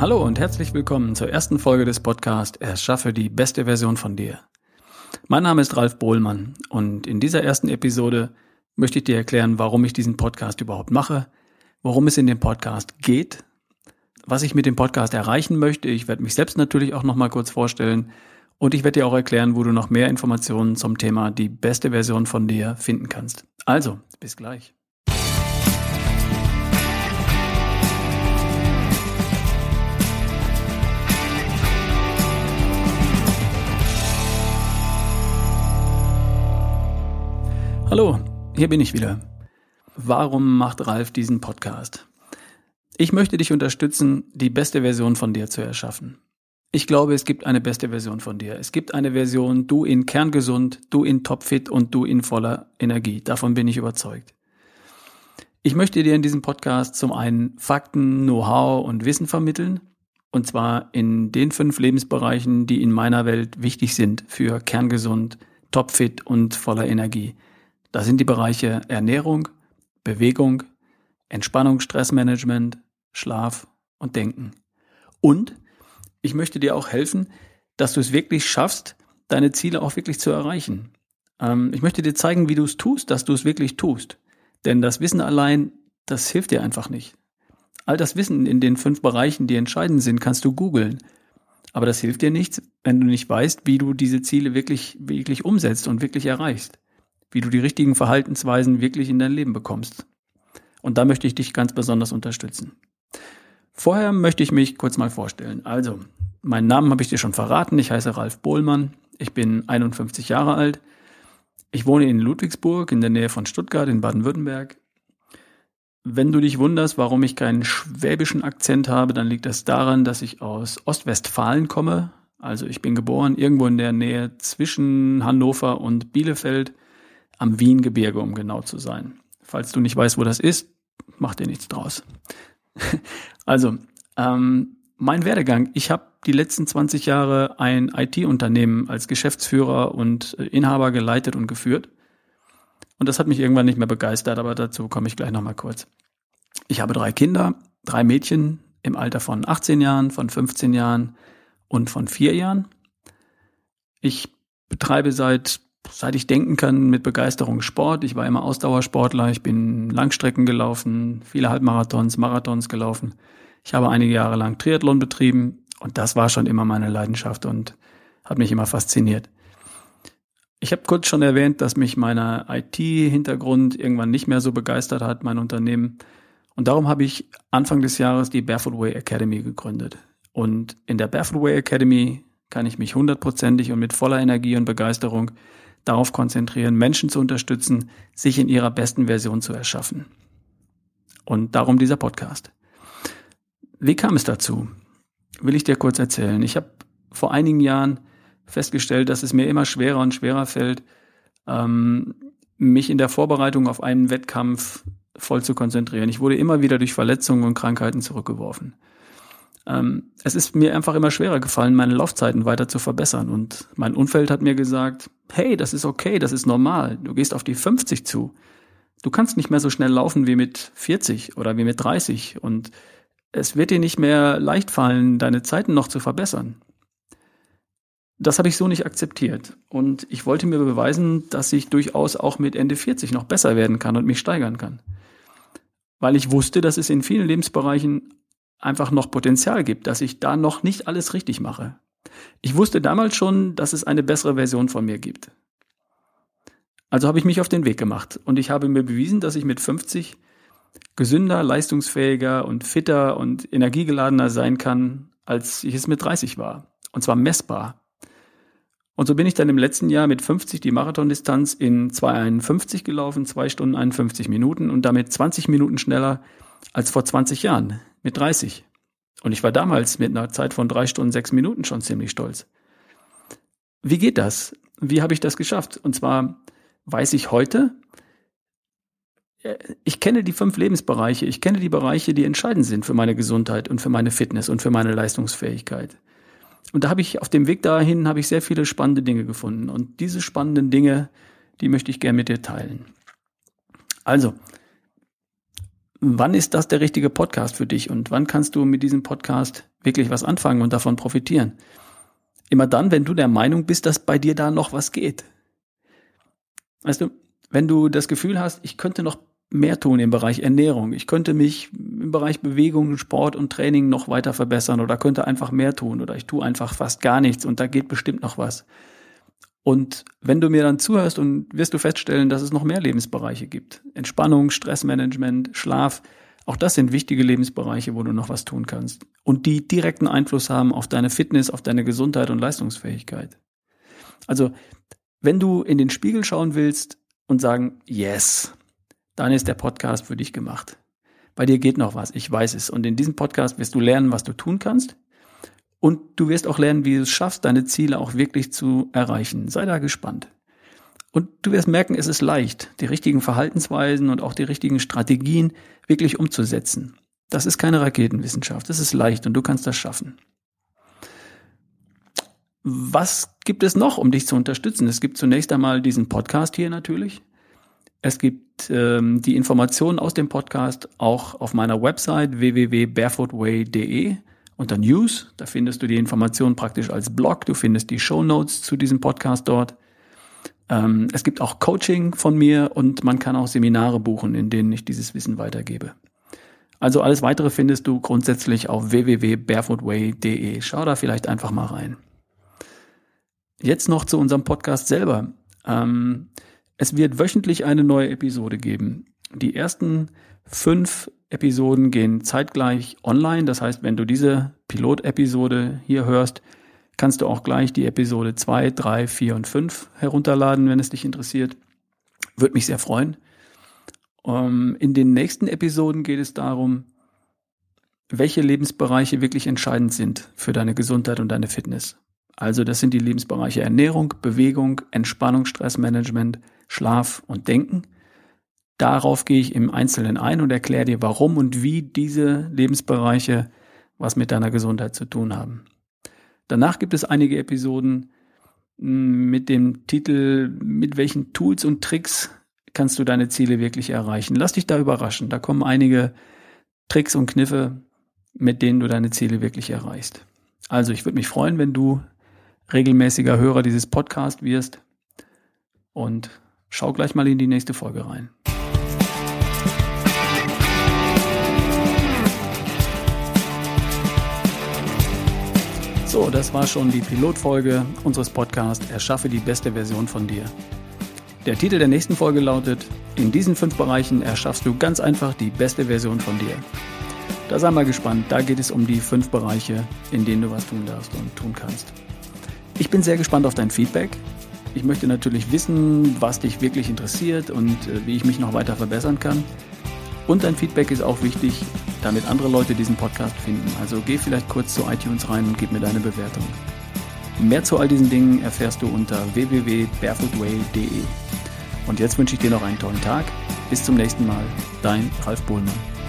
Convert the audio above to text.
Hallo und herzlich willkommen zur ersten Folge des Podcasts Erschaffe die beste Version von dir. Mein Name ist Ralf Bohlmann und in dieser ersten Episode möchte ich dir erklären, warum ich diesen Podcast überhaupt mache, worum es in dem Podcast geht, was ich mit dem Podcast erreichen möchte. Ich werde mich selbst natürlich auch nochmal kurz vorstellen und ich werde dir auch erklären, wo du noch mehr Informationen zum Thema die beste Version von dir finden kannst. Also, bis gleich. Hallo, hier bin ich wieder. Warum macht Ralf diesen Podcast? Ich möchte dich unterstützen, die beste Version von dir zu erschaffen. Ich glaube, es gibt eine beste Version von dir. Es gibt eine Version, du in kerngesund, du in topfit und du in voller Energie. Davon bin ich überzeugt. Ich möchte dir in diesem Podcast zum einen Fakten, Know-how und Wissen vermitteln. Und zwar in den fünf Lebensbereichen, die in meiner Welt wichtig sind für kerngesund, topfit und voller Energie. Das sind die Bereiche Ernährung, Bewegung, Entspannung, Stressmanagement, Schlaf und Denken. Und ich möchte dir auch helfen, dass du es wirklich schaffst, deine Ziele auch wirklich zu erreichen. Ähm, ich möchte dir zeigen, wie du es tust, dass du es wirklich tust. Denn das Wissen allein, das hilft dir einfach nicht. All das Wissen in den fünf Bereichen, die entscheidend sind, kannst du googeln. Aber das hilft dir nichts, wenn du nicht weißt, wie du diese Ziele wirklich, wirklich umsetzt und wirklich erreichst wie du die richtigen Verhaltensweisen wirklich in dein Leben bekommst. Und da möchte ich dich ganz besonders unterstützen. Vorher möchte ich mich kurz mal vorstellen. Also, meinen Namen habe ich dir schon verraten. Ich heiße Ralf Bohlmann. Ich bin 51 Jahre alt. Ich wohne in Ludwigsburg in der Nähe von Stuttgart in Baden-Württemberg. Wenn du dich wunderst, warum ich keinen schwäbischen Akzent habe, dann liegt das daran, dass ich aus Ostwestfalen komme. Also ich bin geboren irgendwo in der Nähe zwischen Hannover und Bielefeld am Wiengebirge, um genau zu sein. Falls du nicht weißt, wo das ist, mach dir nichts draus. also, ähm, mein Werdegang. Ich habe die letzten 20 Jahre ein IT-Unternehmen als Geschäftsführer und äh, Inhaber geleitet und geführt. Und das hat mich irgendwann nicht mehr begeistert, aber dazu komme ich gleich nochmal kurz. Ich habe drei Kinder, drei Mädchen im Alter von 18 Jahren, von 15 Jahren und von vier Jahren. Ich betreibe seit seit ich denken kann, mit Begeisterung Sport. Ich war immer Ausdauersportler, ich bin Langstrecken gelaufen, viele Halbmarathons, Marathons gelaufen. Ich habe einige Jahre lang Triathlon betrieben und das war schon immer meine Leidenschaft und hat mich immer fasziniert. Ich habe kurz schon erwähnt, dass mich mein IT-Hintergrund irgendwann nicht mehr so begeistert hat, mein Unternehmen. Und darum habe ich Anfang des Jahres die Barefoot Way Academy gegründet. Und in der Barefoot Way Academy kann ich mich hundertprozentig und mit voller Energie und Begeisterung darauf konzentrieren, Menschen zu unterstützen, sich in ihrer besten Version zu erschaffen. Und darum dieser Podcast. Wie kam es dazu? Will ich dir kurz erzählen. Ich habe vor einigen Jahren festgestellt, dass es mir immer schwerer und schwerer fällt, ähm, mich in der Vorbereitung auf einen Wettkampf voll zu konzentrieren. Ich wurde immer wieder durch Verletzungen und Krankheiten zurückgeworfen ähm, es ist mir einfach immer schwerer gefallen, meine Laufzeiten weiter zu verbessern. Und mein Umfeld hat mir gesagt, hey, das ist okay, das ist normal. Du gehst auf die 50 zu. Du kannst nicht mehr so schnell laufen wie mit 40 oder wie mit 30. Und es wird dir nicht mehr leicht fallen, deine Zeiten noch zu verbessern. Das habe ich so nicht akzeptiert. Und ich wollte mir beweisen, dass ich durchaus auch mit Ende 40 noch besser werden kann und mich steigern kann. Weil ich wusste, dass es in vielen Lebensbereichen einfach noch Potenzial gibt, dass ich da noch nicht alles richtig mache. Ich wusste damals schon, dass es eine bessere Version von mir gibt. Also habe ich mich auf den Weg gemacht und ich habe mir bewiesen, dass ich mit 50 gesünder, leistungsfähiger und fitter und energiegeladener sein kann, als ich es mit 30 war. Und zwar messbar. Und so bin ich dann im letzten Jahr mit 50 die Marathondistanz in 2,51 gelaufen, 2 Stunden 51 Minuten und damit 20 Minuten schneller als vor 20 Jahren mit 30. Und ich war damals mit einer Zeit von drei Stunden, sechs Minuten schon ziemlich stolz. Wie geht das? Wie habe ich das geschafft? Und zwar weiß ich heute, äh, ich kenne die fünf Lebensbereiche, ich kenne die Bereiche, die entscheidend sind für meine Gesundheit und für meine Fitness und für meine Leistungsfähigkeit. Und da habe ich auf dem Weg dahin habe ich sehr viele spannende Dinge gefunden und diese spannenden Dinge, die möchte ich gerne mit dir teilen. Also, wann ist das der richtige Podcast für dich und wann kannst du mit diesem Podcast wirklich was anfangen und davon profitieren. Immer dann, wenn du der Meinung bist, dass bei dir da noch was geht. Weißt du, wenn du das Gefühl hast, ich könnte noch mehr tun im Bereich Ernährung, ich könnte mich im Bereich Bewegung, Sport und Training noch weiter verbessern oder könnte einfach mehr tun oder ich tue einfach fast gar nichts und da geht bestimmt noch was. Und wenn du mir dann zuhörst und wirst du feststellen, dass es noch mehr Lebensbereiche gibt. Entspannung, Stressmanagement, Schlaf, auch das sind wichtige Lebensbereiche, wo du noch was tun kannst und die direkten Einfluss haben auf deine Fitness, auf deine Gesundheit und Leistungsfähigkeit. Also, wenn du in den Spiegel schauen willst und sagen, yes, dann ist der Podcast für dich gemacht. Bei dir geht noch was, ich weiß es. Und in diesem Podcast wirst du lernen, was du tun kannst. Und du wirst auch lernen, wie du es schaffst, deine Ziele auch wirklich zu erreichen. Sei da gespannt. Und du wirst merken, es ist leicht, die richtigen Verhaltensweisen und auch die richtigen Strategien wirklich umzusetzen. Das ist keine Raketenwissenschaft, das ist leicht und du kannst das schaffen. Was gibt es noch, um dich zu unterstützen? Es gibt zunächst einmal diesen Podcast hier natürlich. Es gibt ähm, die Informationen aus dem Podcast auch auf meiner Website www.barefootway.de unter News. Da findest du die Informationen praktisch als Blog. Du findest die Show Notes zu diesem Podcast dort. Ähm, es gibt auch Coaching von mir und man kann auch Seminare buchen, in denen ich dieses Wissen weitergebe. Also alles weitere findest du grundsätzlich auf www.barefootway.de. Schau da vielleicht einfach mal rein. Jetzt noch zu unserem Podcast selber. Ähm, es wird wöchentlich eine neue Episode geben. Die ersten fünf Episoden gehen zeitgleich online. Das heißt, wenn du diese Pilot-Episode hier hörst, kannst du auch gleich die Episode 2, 3, 4 und 5 herunterladen, wenn es dich interessiert. Würde mich sehr freuen. Ähm, in den nächsten Episoden geht es darum, welche Lebensbereiche wirklich entscheidend sind für deine Gesundheit und deine Fitness. Also das sind die Lebensbereiche Ernährung, Bewegung, Entspannung, Stressmanagement, Schlaf und Denken. Darauf gehe ich im Einzelnen ein und erkläre dir, warum und wie diese Lebensbereiche was mit deiner Gesundheit zu tun haben. Danach gibt es einige Episoden hm, mit dem Titel, mit welchen Tools und Tricks kannst du deine Ziele wirklich erreichen. Lass dich da überraschen. Da kommen einige Tricks und Kniffe, mit denen du deine Ziele wirklich erreichst. Also ich würde mich freuen, wenn du regelmäßiger Hörer dieses Podcasts wirst und schau gleich mal in die nächste Folge rein. So, das war schon die Pilotfolge unseres Podcasts Erschaffe die beste Version von dir. Der Titel der nächsten Folge lautet, in diesen fünf Bereichen erschaffst du ganz einfach die beste Version von dir. Da sei mal gespannt, da geht es um die fünf Bereiche, in denen du was tun darfst und tun kannst. Ich bin sehr gespannt auf dein Feedback. Ich möchte natürlich wissen, was dich wirklich interessiert und äh, wie ich mich noch weiter verbessern kann. Und dein Feedback ist auch wichtig, damit andere Leute diesen Podcast finden. Also geh vielleicht kurz zu iTunes rein und gib mir deine Bewertung. Mehr zu all diesen Dingen erfährst du unter www.barefootway.de. Und jetzt wünsche ich dir noch einen tollen Tag. Bis zum nächsten Mal. Dein Ralf Bohlmann.